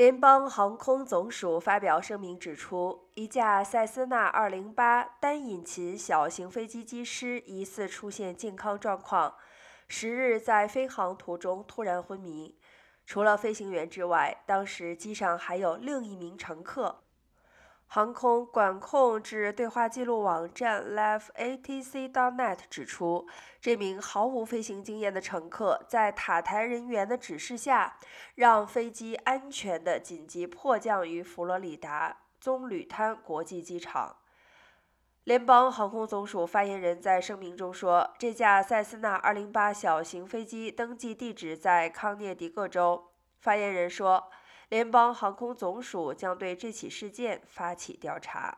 联邦航空总署发表声明指出，一架塞斯纳208单引擎小型飞机机师疑似出现健康状况，十日在飞航途中突然昏迷。除了飞行员之外，当时机上还有另一名乘客。航空管控制对话记录网站 LiveATC.net 指出，这名毫无飞行经验的乘客在塔台人员的指示下，让飞机安全的紧急迫降于佛罗里达棕榈滩国际机场。联邦航空总署发言人在声明中说，这架塞斯纳208小型飞机登记地址在康涅狄格州。发言人说。联邦航空总署将对这起事件发起调查。